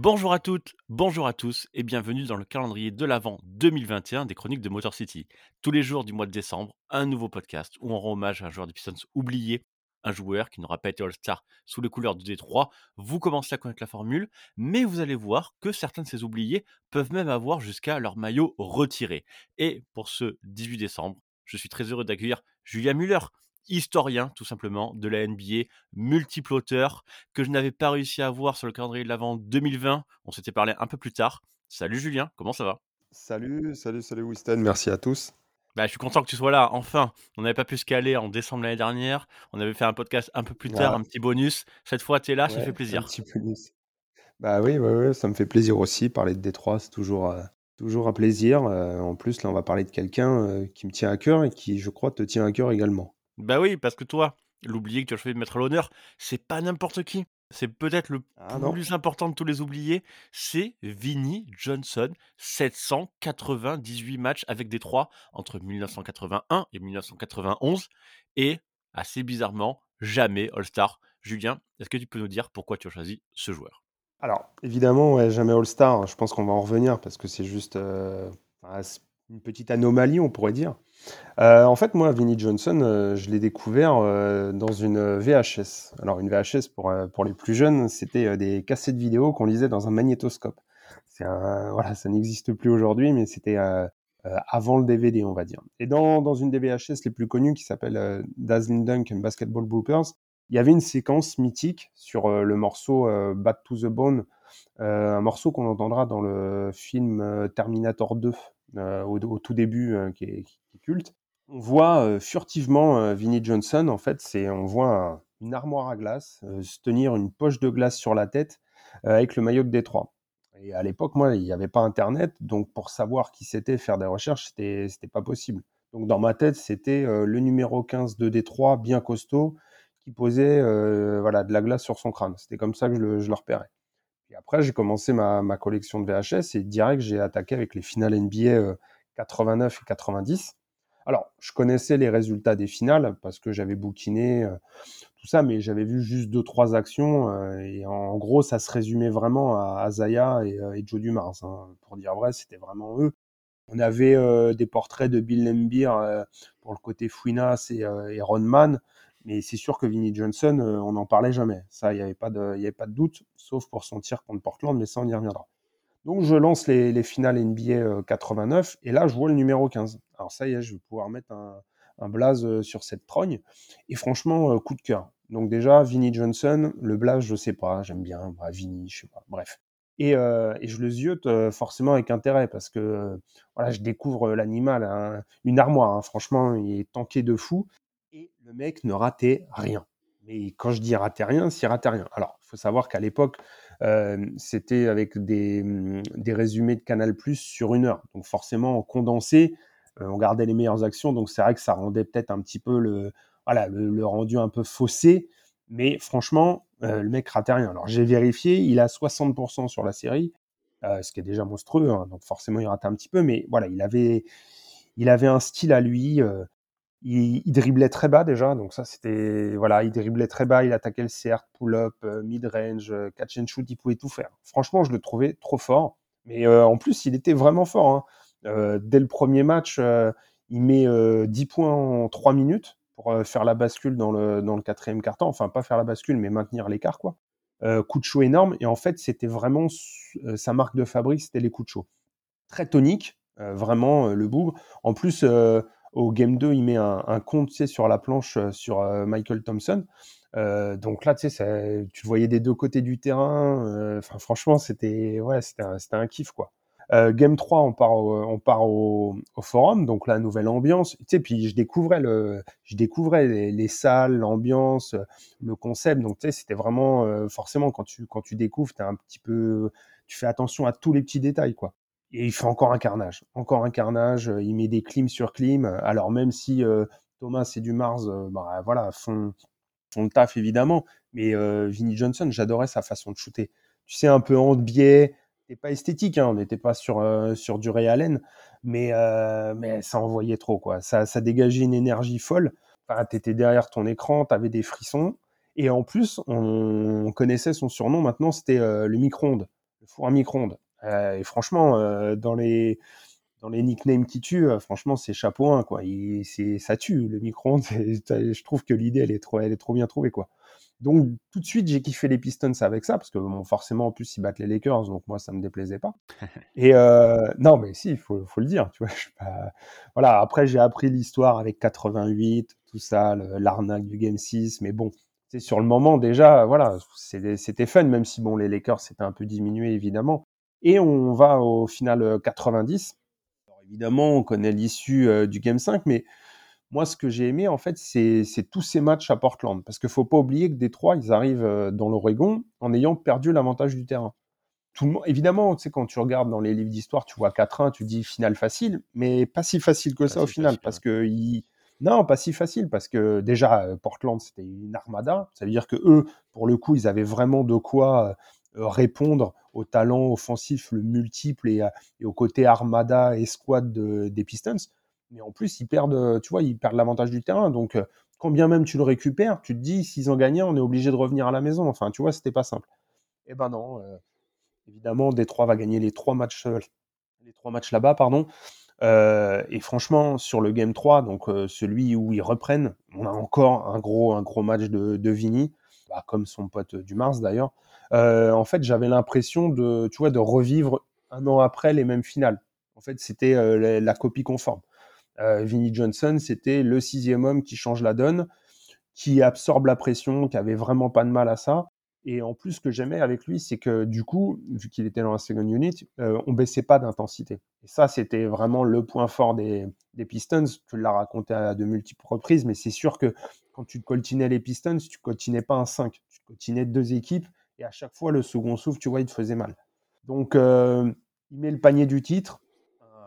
Bonjour à toutes, bonjour à tous et bienvenue dans le calendrier de l'Avent 2021 des chroniques de Motor City. Tous les jours du mois de décembre, un nouveau podcast où on rend hommage à un joueur de Pistons oublié, un joueur qui n'aura pas été All-Star sous les couleurs de Détroit. Vous commencez à connaître la formule, mais vous allez voir que certains de ces oubliés peuvent même avoir jusqu'à leur maillot retiré. Et pour ce 18 décembre, je suis très heureux d'accueillir Julia Muller, historien tout simplement de la NBA, multiple auteur, que je n'avais pas réussi à voir sur le calendrier de l'avant 2020. On s'était parlé un peu plus tard. Salut Julien, comment ça va? Salut, salut, salut Winston, merci à tous. Bah, je suis content que tu sois là, enfin. On n'avait pas pu se caler en décembre l'année dernière. On avait fait un podcast un peu plus tard, un petit bonus. Cette fois, tu es là, ça fait plaisir. Un petit bonus. Bah oui, ouais, ça me fait plaisir aussi. Parler de Détroit, c'est toujours, euh, toujours un plaisir. Euh, en plus, là, on va parler de quelqu'un euh, qui me tient à cœur et qui, je crois, te tient à cœur également. Bah oui, parce que toi, l'oublié que tu as choisi de mettre à l'honneur, c'est pas n'importe qui. C'est peut-être le Ah plus important de tous les oubliés, c'est Vinnie Johnson. 798 matchs avec Détroit entre 1981 et 1991 et, assez bizarrement, jamais All-Star. Julien, est-ce que tu peux nous dire pourquoi tu as choisi ce joueur? Alors, évidemment, ouais, jamais All-Star. Je pense qu'on va en revenir parce que c'est juste euh, une petite anomalie, on pourrait dire. Euh, en fait, moi, Vinnie Johnson, euh, je l'ai découvert euh, dans une VHS. Alors, une VHS, pour, les plus jeunes, c'était des cassettes vidéo qu'on lisait dans un magnétoscope. Voilà, ça n'existe plus aujourd'hui, mais c'était avant le DVD, on va dire. Et dans, dans une des VHS les plus connues, qui s'appelle Dazzling Dunk and Basketball Bloopers, il y avait une séquence mythique sur le morceau Back to the Bone, un morceau qu'on entendra dans le film Terminator 2, au, tout début, qui est, culte. On voit furtivement Vinnie Johnson, en fait, c'est on voit une armoire à glace, se tenir une poche de glace sur la tête avec le maillot de Détroit. Et à l'époque, moi, il n'y avait pas Internet, donc pour savoir qui c'était, faire des recherches, c'était, c'était pas possible. Donc dans ma tête, c'était le numéro 15 de Détroit, bien costaud, qui posait voilà, de la glace sur son crâne. C'était comme ça que je le, je le repérais. Et après, j'ai commencé ma, ma, collection de VHS et direct, j'ai attaqué avec les finales NBA 89 et 90. Alors, je connaissais les résultats des finales parce que j'avais bouquiné euh, tout ça, mais j'avais vu juste deux, trois actions. Euh, et en gros, ça se résumait vraiment à et, euh, et Joe Dumars. Hein. Pour dire vrai, c'était vraiment eux. On avait des portraits de Bill Lembeer pour le côté Fouinas et, et Ronman. Mais c'est sûr que Vinnie Johnson, on n'en parlait jamais. Ça, il n'y avait, pas de, avait pas de doute, sauf pour son tir contre Portland, mais ça, on y reviendra. Donc je lance les, finales NBA 89 euh, et là je vois le numéro 15. Alors ça y est, je vais pouvoir mettre un, un blaze euh, sur cette trogne. Et franchement, euh, coup de cœur. Donc déjà, Vinnie Johnson, le blaze, je sais pas, j'aime bien, bah, Vinnie, je sais pas, bref. Et, je le ziote forcément avec intérêt parce que je découvre l'animal, hein, une armoire, hein. franchement, il est tanké de fou. Le mec ne ratait rien. Mais quand je dis ratait rien, c'est ratait rien. Alors, il faut savoir qu'à l'époque, c'était avec des, mmh, des, résumés de Canal Plus sur une heure. Donc forcément, condensé, on gardait les meilleures actions. Donc c'est vrai que ça rendait peut-être un petit peu le, voilà, le, rendu un peu faussé. Mais franchement, le mec ratait rien. Alors j'ai vérifié, il a 60% sur la série, ce qui est déjà monstrueux. Hein. donc forcément, il ratait un petit peu. Mais voilà, il avait, il avait un style à lui. Il, driblait très bas déjà, donc ça c'était voilà, il driblait très bas, il attaquait le CR, pull-up, euh, mid-range, euh, catch and shoot, il pouvait tout faire. Franchement, je le trouvais trop fort, mais euh, en plus il était vraiment fort. Hein. dès le premier match, il met 10 points en 3 minutes pour faire la bascule dans le dans le quatrième quart enfin pas faire la bascule, mais maintenir l'écart quoi. coup de chaud énorme et en fait c'était vraiment sa marque de fabrique, c'était les coups de chaud. Très tonique, vraiment le bougre. En plus au game 2, il met un, compte sur la planche euh, sur euh, Michael Thompson. Euh, donc là, tu tu le voyais des deux côtés du terrain. Enfin, franchement, c'était ouais, un, un, kiff quoi. game 3, on part, au, on part au, forum, donc la nouvelle ambiance. Tu sais, puis je découvrais le, je découvrais les, salles, l'ambiance, le concept. Donc tu sais, c'était vraiment forcément quand tu quand tu découvres, es un petit peu, tu fais attention à tous les petits détails quoi et il fait encore un carnage, encore un carnage. Euh, il met des clims sur clim. Alors même si euh, Thomas et du Mars, euh, bah, voilà, font, font le taf évidemment, mais Vinnie Johnson, j'adorais sa façon de shooter. Tu sais, un peu en biais, c'était pas esthétique, hein, on n'était pas sur sur du Ray Allen, mais mais ça envoyait trop quoi. Ça, ça dégageait une énergie folle. Enfin, étais derrière ton écran, tu avais des frissons. Et en plus, on connaissait son surnom maintenant, c'était le micro-ondes four à micro-ondes. Et franchement, dans les dans les nicknames qui tuent, franchement, c'est chapeau 1, quoi. c'est, ça tue, le micro-ondes. je trouve que l'idée, elle est trop, elle est trop bien trouvée, quoi. Donc, tout de suite, j'ai kiffé les Pistons avec ça, parce que bon, forcément, en plus, ils battent les Lakers, donc moi, ça me déplaisait pas. Et euh, non, mais si, il faut, faut, le dire, tu vois. Voilà, après, j'ai appris l'histoire avec 88, tout ça, l'arnaque du Game 6, mais bon, c'est sur le moment, déjà, voilà, c'était fun, même si, bon, les Lakers, c'était un peu diminué, évidemment. Et on va au final 90. Euh, Alors, évidemment, on connaît l'issue euh, du Game 5, mais moi, ce que j'ai aimé, en fait, c'est tous ces matchs à Portland. Parce qu'il ne faut pas oublier que Détroit, ils arrivent euh, dans l'Oregon en ayant perdu l'avantage du terrain. Tout le monde, évidemment, tu sais, quand tu regardes dans les livres d'histoire, tu vois 4-1, tu dis finale facile, mais pas si facile que ça au final. parce que Non, pas si facile, parce que déjà, Portland, c'était une armada. Ça veut dire que eux, pour le coup, ils avaient vraiment de quoi répondre au talent offensif le multiple et, au côté armada et squad des Pistons mais en plus, ils perdent, euh, tu vois, ils perdent l'avantage du terrain. Donc, euh, quand bien même tu le récupères, tu te dis, s'ils ont gagné, on est obligé de revenir à la maison. Enfin, tu vois, c'était pas simple. Eh ben non. Euh, évidemment, Détroit va gagner les trois matchs, les trois matchs là-bas, pardon. et franchement, sur le Game 3, donc celui où ils reprennent, on a encore un gros, un gros match de, de Vini, bah, comme son pote du Mars d'ailleurs. En fait, j'avais l'impression de, tu vois, de revivre un an après les mêmes finales. En fait, c'était la, copie conforme. Euh, Vinnie Johnson, c'était le sixième homme qui change la donne, qui absorbe la pression, qui avait vraiment pas de mal à ça. Et en plus, ce que j'aimais avec lui, c'est que du coup, vu qu'il était dans la second unit, euh, on baissait pas d'intensité. Et ça, c'était vraiment le point fort des, Pistons. Tu l'as raconté à de multiples reprises, mais c'est sûr que quand tu coltinais les Pistons, tu coltinais pas un 5, tu coltinais deux équipes, et à chaque fois, le second souffle, tu vois, il te faisait mal. Donc, euh, il met le panier du titre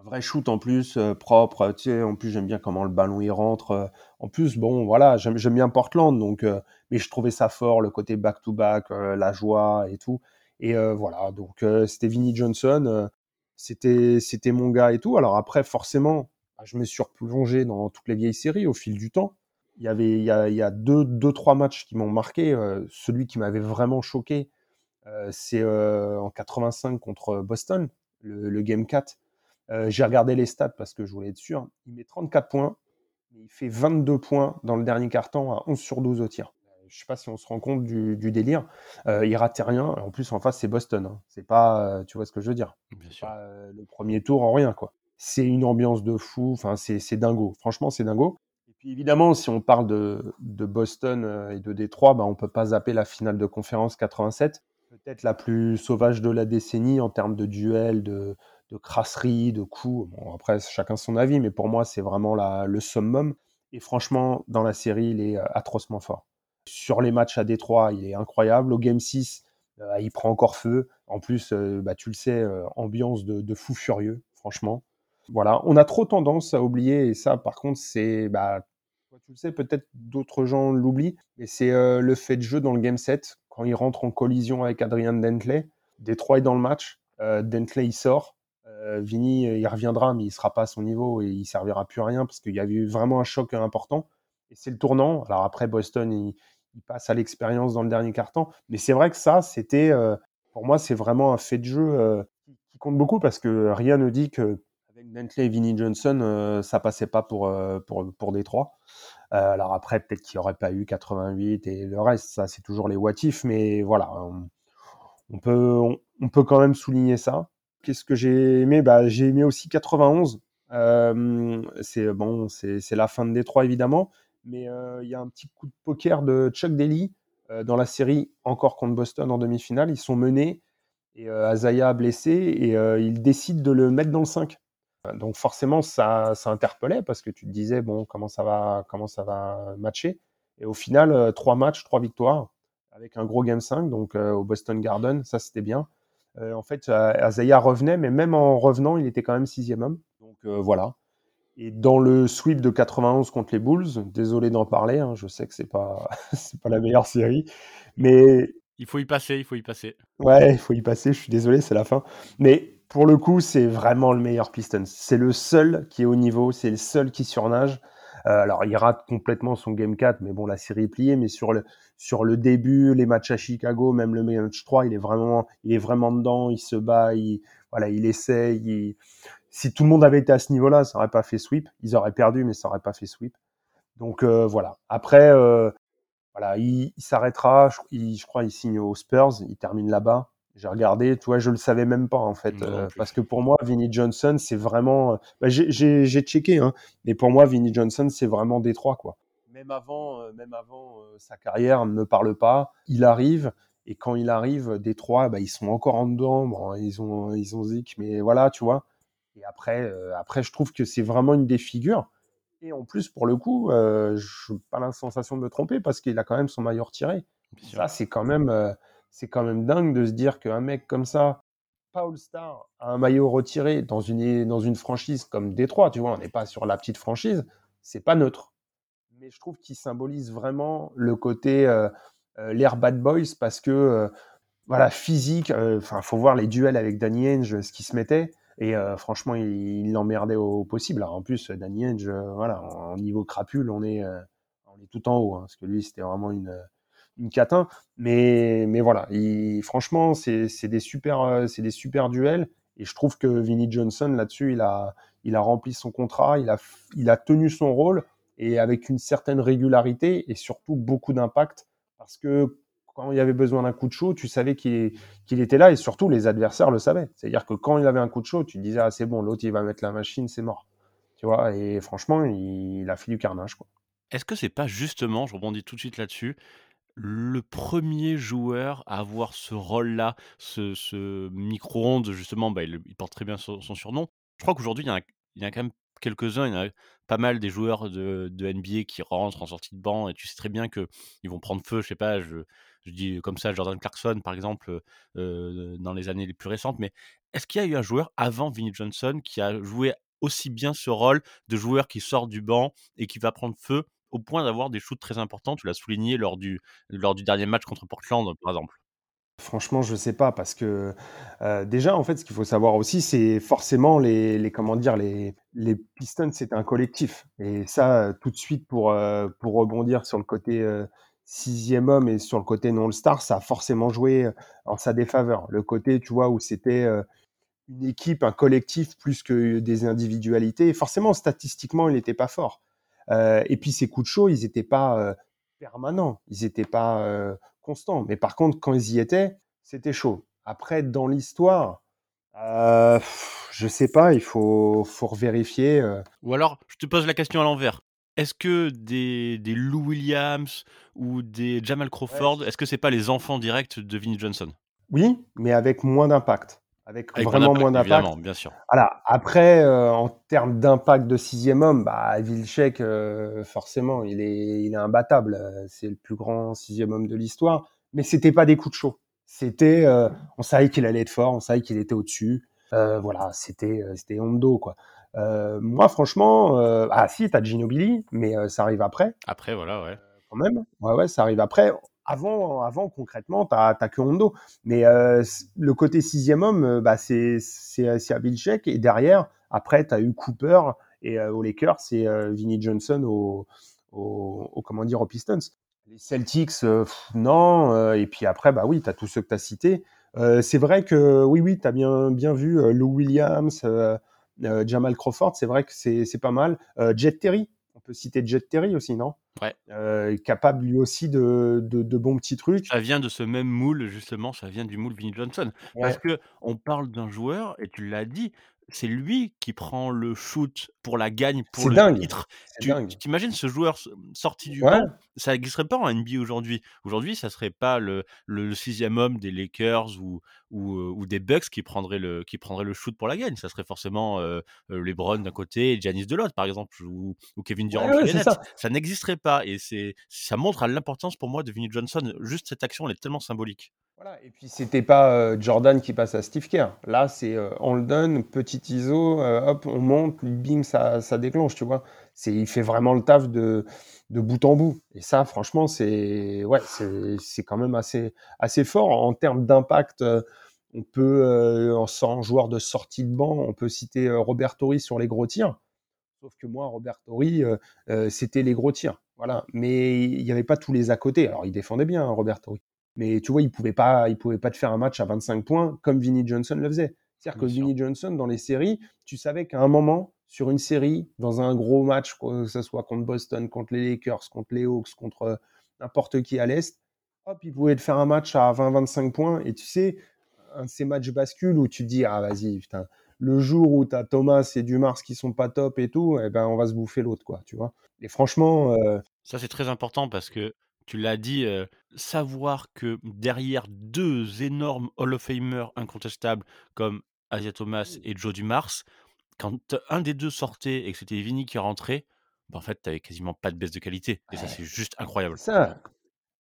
vrai shoot en plus, euh, propre. En plus, j'aime bien comment le ballon il rentre. Euh. en plus, bon, voilà, j'aime bien Portland, donc, mais je trouvais ça fort, le côté back-to-back, la joie et tout. Et voilà, donc c'était Vinnie Johnson, c'était c'était mon gars et tout. Alors après, forcément, bah, je me suis replongé dans toutes les vieilles séries au fil du temps. Il y avait il y a, il y a deux, deux, trois matchs qui m'ont marqué. celui qui m'avait vraiment choqué, c'est en 85 contre Boston, le, le Game 4 euh, j'ai regardé les stats parce que je voulais être sûr. Il met 34 points, mais il fait 22 points dans le dernier carton à 11 sur 12 au tir. Je ne sais pas si on se rend compte du, délire. Euh, il rate rien. En plus, en face, c'est Boston. Hein. C'est pas, euh, tu vois ce que je veux dire. Pas, le premier tour en rien, quoi. C'est une ambiance de fou. Enfin, c'est dingo. Franchement, c'est dingo. Puis évidemment, si on parle de, Boston et de Détroit, bah, on peut pas zapper la finale de conférence 87 peut-être la plus sauvage de la décennie en termes de duel, de, de crasserie, de coups. Bon, après, chacun son avis, mais pour moi, c'est vraiment le summum. Et franchement, dans la série, il est euh, atrocement fort. Sur les matchs à Détroit, il est incroyable. Au Game 6, euh, il prend encore feu. En plus, euh, bah, tu le sais, ambiance de, fou furieux, franchement. Voilà, on a trop tendance à oublier, et ça, par contre, c'est, bah, tu le sais, peut-être d'autres gens l'oublient, mais c'est le fait de jeu dans le Game 7, quand il rentre en collision avec Adrian Dentley. Détroit est dans le match, Dentley il sort, euh, Vini, il reviendra, mais il sera pas à son niveau et il servira plus à rien parce qu'il y a eu vraiment un choc important. Et c'est le tournant. Alors après, Boston, il, passe à l'expérience dans le dernier carton. Mais c'est vrai que ça, c'était, euh, pour moi, c'est vraiment un fait de jeu euh, qui compte beaucoup parce que rien ne dit que Bentley et Vinnie Johnson, ça passait pas pour, pour, pour Détroit. alors après, peut-être qu'il n'y aurait pas eu 88 et le reste, ça, c'est toujours les what mais voilà. On, peut, on peut quand même souligner ça. Qu'est-ce que j'ai aimé? Bah, J'ai aimé aussi 91. Euh, c'est bon, c'est la fin de Détroit évidemment, mais euh, il y a un petit coup de poker de Chuck Daly euh, dans la série encore contre Boston en demi-finale. Ils sont menés et Azaya blessé et il décide de le mettre dans le 5. Donc forcément ça, ça interpellait parce que tu te disais bon comment ça va comment ça va matcher? Et au final trois matchs trois victoires avec un gros game 5 donc au Boston Garden ça c'était bien euh, en fait, Azaya revenait, mais même en revenant, il était quand même sixième homme. Donc euh, voilà. Et dans le sweep de 91 contre les Bulls, désolé d'en parler, hein, je sais que c'est pas c'est pas la meilleure série, mais il faut y passer, il faut y passer. Ouais, il faut y passer. Je suis désolé, c'est la fin. Mais pour le coup, c'est vraiment le meilleur Pistons. C'est le seul qui est au niveau, c'est le seul qui surnage. alors, il rate complètement son Game 4, mais bon, la série est pliée. Mais sur le, sur le début, les matchs à Chicago, même le match 3, il est vraiment, il est vraiment dedans, il se bat, il, voilà, il essaye. Si tout le monde avait été à ce niveau-là, ça n'aurait pas fait sweep. Ils auraient perdu, mais ça n'aurait pas fait sweep. Donc voilà. Après, voilà, il, s'arrêtera. Je, je, crois il signe aux Spurs. Il termine là-bas. J'ai regardé, tu vois, je le savais même pas en fait, euh, parce que pour moi, Vinnie Johnson, c'est vraiment. Bah, j'ai checké, hein, mais pour moi, Vinnie Johnson, c'est vraiment Détroit, quoi. Même avant, euh, même avant euh, sa carrière, ne me parle pas. Il arrive, et quand il arrive, Détroit, bah, ils sont encore en dedans. Bon, ils ont, ils ont Zik, mais voilà, tu vois. Et après, après, je trouve que c'est vraiment une des figures. Et en plus, pour le coup, je n'ai pas la sensation de me tromper parce qu'il a quand même son maillot retiré. Ça, c'est quand même c'est quand même dingue de se dire qu'un mec comme ça, Paul Star, a un maillot retiré dans une, dans une franchise comme Détroit, tu vois, on n'est pas sur la petite franchise, c'est pas neutre. Mais je trouve qu'il symbolise vraiment le côté euh, euh, l'air bad boys parce que, euh, voilà, physique, enfin, faut voir les duels avec Danny Henge, ce qui se mettait. Et franchement, il l'emmerdait au, possible. en plus, Danny Henge, voilà, en, niveau crapule, on est, on est tout en haut. Hein, parce que lui, c'était vraiment une, une catin. Mais, mais voilà, franchement, c'est des, super, euh, des super duels. Et je trouve que Vinnie Johnson, là-dessus, il a, il a rempli son contrat, il a, il a tenu son rôle et avec une certaine régularité et surtout beaucoup d'impact. Parce que quand il y avait besoin d'un coup de chaud, tu savais qu'il était là et surtout les adversaires le savaient. C'est-à-dire que quand il avait un coup de chaud, tu disais, ah, c'est bon, l'autre, il va mettre la machine, c'est mort. Tu vois, et franchement, il, a fait du carnage. Est-ce que c'est pas justement, je rebondis tout de suite là-dessus, le premier joueur à avoir ce rôle-là, ce micro-ondes justement, bah, il porte très bien son surnom. Je crois qu'aujourd'hui, il y en a quand même quelques-uns, il y en a pas mal des joueurs de NBA qui rentrent en sortie de banc et tu sais très bien qu'ils vont prendre feu. Je sais pas, je je dis comme ça Jordan Clarkson par exemple, euh, dans les années les plus récentes, mais est-ce qu'il y a eu un joueur avant Vinnie Johnson qui a joué aussi bien ce rôle de joueur qui sort du banc et qui va prendre feu au point d'avoir des shoots très importants. Tu l'as souligné lors du, lors du dernier match contre Portland, par exemple. Franchement, je ne sais pas parce que euh, déjà, en fait, ce qu'il faut savoir aussi, c'est forcément les, les, comment dire, les, les Pistons, c'est un collectif. Et ça, tout de suite, pour, euh, pour rebondir sur le côté euh, sixième homme et sur le côté non-star, ça a forcément joué en sa défaveur. Le côté, tu vois, où c'était une équipe, un collectif plus que des individualités. forcément, statistiquement, il n'était pas fort. Euh, et puis ces coups de chaud, ils n'étaient pas euh, permanents, ils n'étaient pas euh, constants. Mais par contre, quand ils y étaient, c'était chaud. Après, dans l'histoire, euh, je sais pas, il faut, faut vérifier. Ou alors, je te pose la question à l'envers. Est-ce que des, des, Lou Williams ou des Jamal Crawford, est-ce que c'est pas les enfants directs de Vinnie Johnson? Oui, mais avec moins d'impact avec, vraiment moins d'impact. bien sûr. Voilà. Après, euh, en termes d'impact de sixième homme, bah, Vilcek, euh, forcément, il est, il est imbattable. C'est le plus grand sixième homme de l'histoire. Mais c'était pas des coups de chaud. C'était, euh, on savait qu'il allait être fort, on savait qu'il était au-dessus. voilà, c'était, c'était Hondo, quoi. moi, franchement, ah si, t'as Ginobili, mais ça arrive après. Après, voilà, ouais. quand même. Ouais, ouais, ça arrive après avant, avant concrètement, tu n'as que Hondo. Mais euh, le côté sixième homme, euh, bah, c'est à Vilcek. Et derrière, après, tu as eu Cooper. Et euh, aux Lakers, c'est Vinnie Johnson au, au, comment dire, aux Pistons. Les Celtics, non. et puis après, bah oui, tu as tous ceux que tu as cités. c'est vrai que, oui, oui, tu as bien, bien vu Lou Williams, Jamal Crawford. C'est vrai que c'est pas mal. Jet Terry, on peut citer Jet Terry aussi, non? Ouais. Euh, capable lui aussi de, de, bons petits trucs. Ça vient de ce même moule, justement, ça vient du moule Vinnie Johnson. Parce que on parle d'un joueur, et tu l'as dit, c'est lui qui prend le shoot pour la gagne, pour le dingue. titre. Tu t'imagines ce joueur sorti du banc Ça n'existerait pas en NBA aujourd'hui. Aujourd'hui, ça serait pas le, le, sixième homme des Lakers ou, ou, ou, des Bucks qui prendrait, le, qui prendrait le shoot pour la gagne. Ça serait forcément euh, LeBron d'un côté et Giannis de l'autre, par exemple, ou, ou Kevin Durant. ça, ça n'existerait pas. Et ça montre à l'importance pour moi de Vinnie Johnson. Juste cette action, elle est tellement symbolique. Voilà, et puis c'était pas euh, Jordan qui passe à Steve Kerr. Là, c'est euh, on le donne, petit ISO, euh, hop, on monte, bing, ça, ça déclenche, tu vois. C'est, il fait vraiment le taf de, de bout en bout. Et ça, franchement, c'est ouais, c'est, c'est quand même assez, assez fort en termes d'impact. on peut, en joueur de sortie de banc, on peut citer Robert Torrey sur les gros tirs. Sauf que moi, Robert Torrey, c'était les gros tirs. Voilà. Mais il n'y avait pas tous les à côté. Alors, il défendait bien, hein, Robert Torrey. Mais tu vois, il pouvait pas, il pouvait pas te faire un match à 25 points comme Vinnie Johnson le faisait. C'est-à-dire que Vinnie Johnson, dans les séries, tu savais qu'à un moment, sur une série, dans un gros match, que ce soit contre Boston, contre les Lakers, contre les Hawks, contre n'importe qui à l'Est, hop, il pouvait te faire un match à 20-25 points. Et tu sais, un de ces matchs bascules où tu te dis, ah vas-y, putain, le jour où tu as Thomas et Dumars qui sont pas top et tout, eh ben, on va se bouffer l'autre, quoi, tu vois. Et franchement. Euh, Ça, c'est très important parce que tu l'as dit, euh, savoir que derrière deux énormes Hall of Famer incontestables comme Asia Thomas et Joe Dumars, quand un des deux sortait et que c'était Vinny qui rentrait, bah en fait, tu quasiment pas de baisse de qualité. Et ça, c'est juste incroyable. Ça,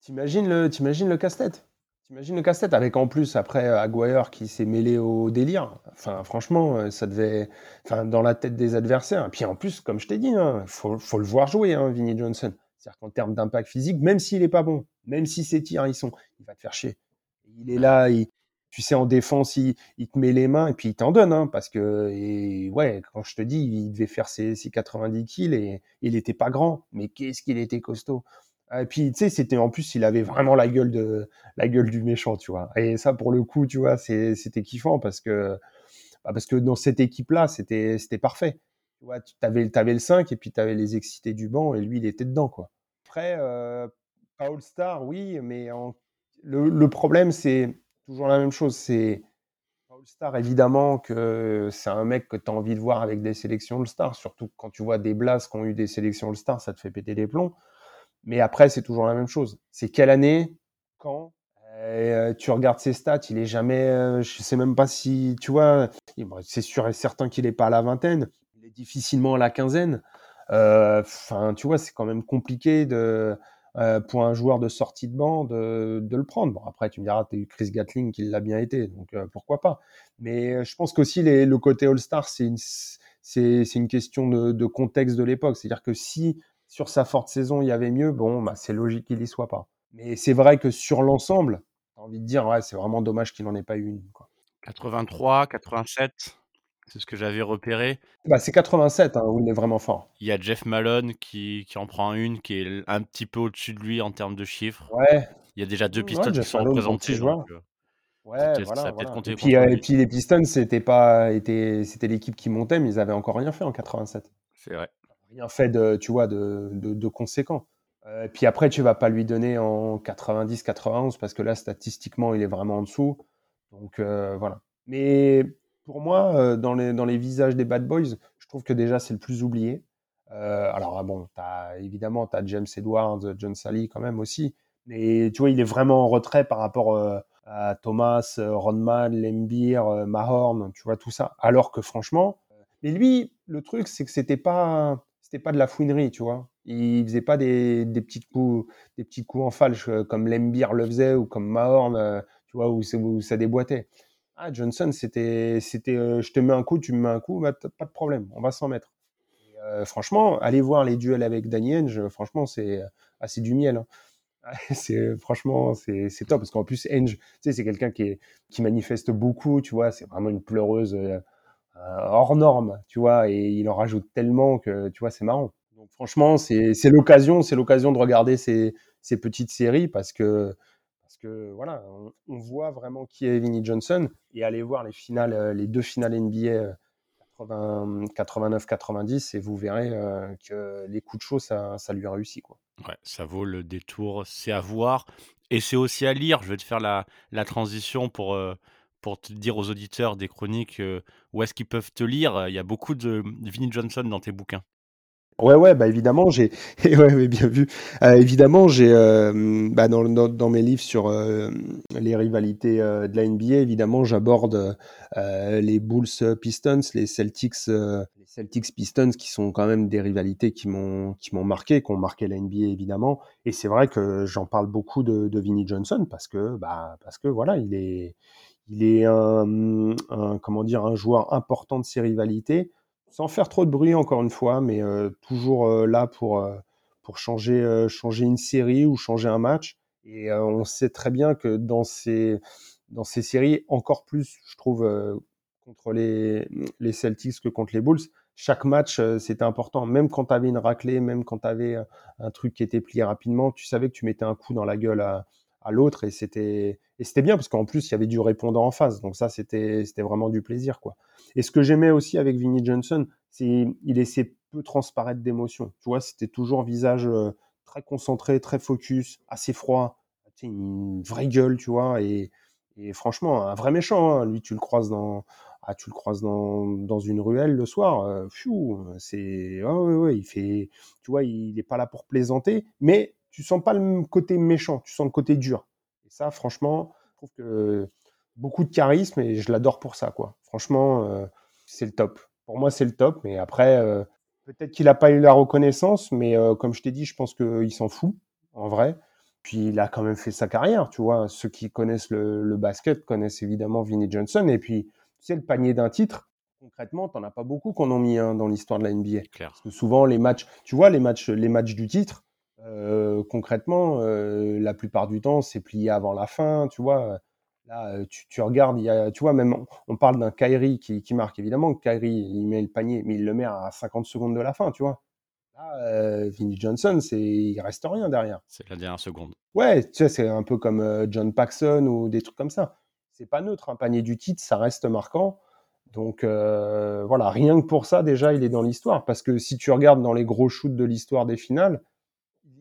t'imagines le, t'imagines le casse-tête T'imagines le casse-tête avec en plus après Aguirre qui s'est mêlé au délire. Enfin, franchement, euh, ça devait, enfin, dans la tête des adversaires. Et puis en plus, comme je t'ai dit, il hein, faut, faut, le voir jouer, hein, Vinnie Johnson. C'est-à-dire qu'en termes d'impact physique, même s'il est pas bon, même si ses tirs ils sont, il va te faire chier. Il est là, il, tu sais, en défense, il, te met les mains et puis il t'en donne, hein, parce que, et, ouais, quand je te dis, il devait faire ses, 90 kills et il n'était pas grand, mais qu'est-ce qu'il était costaud. Et puis, tu sais, c'était en plus, il avait vraiment la gueule de la gueule du méchant, tu vois. Et ça, pour le coup, tu vois, c'était kiffant parce que bah, parce que dans cette équipe-là, c'était c'était parfait. Tu vois, tu avais, avais le 5 et puis tu avais les excités du banc et lui, il était dedans, quoi. Après, euh, All-Star, oui, mais le, le problème, c'est toujours la même chose. C'est All-Star, évidemment, que c'est un mec que tu as envie de voir avec des sélections All-Star. Surtout quand tu vois des Blas qui ont eu des sélections All-Star, ça te fait péter les plombs. Mais après, c'est toujours la même chose. C'est quelle année, quand euh, tu regardes ses stats, il est jamais. Euh, je sais même pas si. Tu vois, c'est sûr et certain qu'il n'est pas à la vingtaine. Il est difficilement à la quinzaine. Euh, enfin, tu vois, c'est quand même compliqué de euh, pour un joueur de sortie de banc de, le prendre. Bon, après, tu me diras, tu as eu Chris Gatling qui l'a bien été, donc euh, pourquoi pas. Mais euh, je pense qu'aussi le côté All-Star, c'est une, c'est, une question de, contexte de l'époque. C'est-à-dire que si sur sa forte saison, il y avait mieux, bon, bah, c'est logique qu'il y soit pas. Mais c'est vrai que sur l'ensemble, j'ai envie de dire, ouais, c'est vraiment dommage qu'il n'en ait pas eu une. Quoi. 83, 87 c'est ce que j'avais repéré. Bah, c'est 87 hein, où il est vraiment fort. Il y a Jeff Malone qui, qui en prend une, qui est un petit peu au-dessus de lui en termes de chiffres. Ouais. Il y a déjà deux Pistons qui sont représentés. Donc, euh, ouais, voilà. Et, puis, euh, et, puis, les Pistons, c'était pas, c'était l'équipe qui montait, mais ils avaient encore rien fait en 87. C'est vrai. Rien fait de, tu vois, de, de, de conséquent. Euh, puis après, tu vas pas lui donner en 90-91 parce que là, statistiquement, il est vraiment en dessous. Donc voilà. Mais pour moi, euh, dans, les, visages des Bad Boys, je trouve que déjà c'est le plus oublié. Euh, alors, ah bon, as, évidemment, tu as James Edwards, John Sally quand même aussi. Mais tu vois, il est vraiment en retrait par rapport euh, à Thomas, Rodman, Lembir, Mahorn, tu vois, tout ça. Alors que franchement, mais lui, le truc, c'est que c'était pas, c'était pas de la fouinerie, tu vois. Il faisait pas des, petits coups, des petits coups en falche comme Lembir le faisait ou comme Mahorn, tu vois, où ça déboîtait. Ah, Johnson, c'était, c'était, euh, je te mets un coup, tu me mets un coup, bah, pas de problème, on va s'en mettre. Euh, franchement, allez voir les duels avec Danny Henge, franchement, c'est assez du miel. Hein. c'est franchement, c'est, top parce qu'en plus, Henge, tu sais, c'est quelqu'un qui, qui manifeste beaucoup, tu vois, c'est vraiment une pleureuse euh, hors norme, tu vois, et il en rajoute tellement que, tu vois, c'est marrant. Donc, franchement, c'est, l'occasion, c'est l'occasion de regarder ces, ces petites séries parce que que voilà, on, voit vraiment qui est Vinnie Johnson et aller voir les finales, euh, les deux finales NBA 89-90 euh, et vous verrez euh, que les coups de chaud, ça, ça lui réussit. Quoi. Ouais, ça vaut le détour, c'est à voir. Et c'est aussi à lire. Je vais te faire la, la transition pour, pour te dire aux auditeurs des chroniques où est-ce qu'ils peuvent te lire. Il y a beaucoup de Vinnie Johnson dans tes bouquins. Ouais, ouais, bah évidemment, j'ai, ouais, bien vu. Euh, évidemment, j'ai, euh, bah dans, dans, mes livres sur euh, les rivalités de la NBA, évidemment, j'aborde les Bulls Pistons, les Celtics, les Celtics Pistons, qui sont quand même des rivalités qui m'ont, qui m'ont marqué, qui ont marqué la NBA évidemment. Et c'est vrai que j'en parle beaucoup de, de Vinnie Johnson parce que, bah, parce que voilà, il est, il est un, un comment dire, un joueur important de ces rivalités sans faire trop de bruit encore une fois, mais euh, toujours euh, là pour, euh, pour changer, changer une série ou changer un match. Et on sait très bien que dans ces, dans ces séries, encore plus, je trouve, contre les, les Celtics que contre les Bulls, chaque match, c'était important. Même quand tu avais une raclée, même quand tu avais un truc qui était plié rapidement, tu savais que tu mettais un coup dans la gueule à, à l'autre et c'était et c'était bien parce qu'en plus il y avait du répondant en face. Donc ça c'était c'était vraiment du plaisir quoi. Et ce que j'aimais aussi avec Vinnie Johnson, c'est il laissait peu transparaître d'émotion. Tu vois, c'était toujours visage euh, très concentré, très focus, assez froid, une vraie gueule, tu vois et et franchement, un vrai méchant, hein. lui, tu le croises dans, ah, tu le croises dans, dans une ruelle le soir, euh, c'est, ouais, ouais, ouais, il fait, tu vois, il n'est pas là pour plaisanter, mais tu sens pas le côté méchant, tu sens le côté dur. Et ça, franchement, je trouve que beaucoup de charisme et je l'adore pour ça, quoi. Franchement, euh, c'est le top. Pour moi, c'est le top, mais après, euh, peut-être qu'il n'a pas eu la reconnaissance, mais euh, comme je t'ai dit, je pense qu'il s'en fout, en vrai. Puis il a quand même fait sa carrière, tu vois. Ceux qui connaissent le, le basket connaissent évidemment Vinnie Johnson. Et puis, tu sais, le panier d'un titre, concrètement, t'en as pas beaucoup qu'on en mis un dans l'histoire de la NBA. Clair. Parce que souvent, les matchs, tu vois, les matchs, les matchs du titre, euh, concrètement, euh, la plupart du temps, c'est plié avant la fin, tu vois. Là, euh, tu, tu regardes, il y a, tu vois, même on, on parle d'un Kyrie qui, qui marque, évidemment, Kyrie, il met le panier, mais il le met à 50 secondes de la fin, tu vois. Là, euh, Vinnie Johnson, c'est, il reste rien derrière. C'est la dernière seconde. Ouais, tu sais, c'est un peu comme John Paxson ou des trucs comme ça. C'est pas neutre, un panier du titre, ça reste marquant. Donc voilà, rien que pour ça, déjà, il est dans l'histoire. Parce que si tu regardes dans les gros shoots de l'histoire des finales,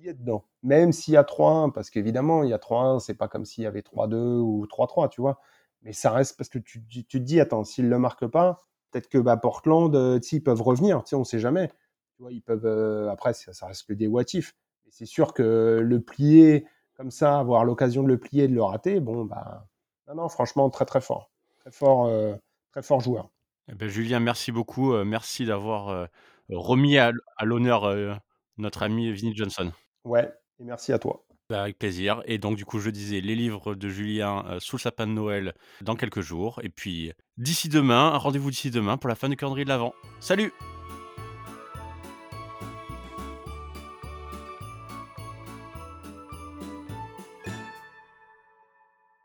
dedans. Même s'il y a 3-1, parce qu'évidemment, il y a 3-1, c'est pas comme s'il y avait 3-2 ou 3-3, tu vois. Mais ça reste parce que tu, tu, te dis, attends, s'ils le marquent pas, peut-être que bah, Portland, euh, ils peuvent revenir, on sait jamais. Tu vois, ils peuvent, euh, après, ça, ça reste que des what if. C'est sûr que le plier comme ça, avoir l'occasion de le plier de le rater, bon, bah, non, non, franchement, très, très fort. Très fort, euh, très fort joueur. Eh ben, Julien, merci beaucoup. euh, merci d'avoir remis à, à l'honneur notre ami Vinnie Johnson. Ouais, et merci à toi. Bah, Avec plaisir. Et donc, du coup, je disais les livres de Julien euh, sous le sapin de Noël dans quelques jours. Et puis, d'ici demain, rendez-vous d'ici demain pour la fin du calendrier de l'Avent. Salut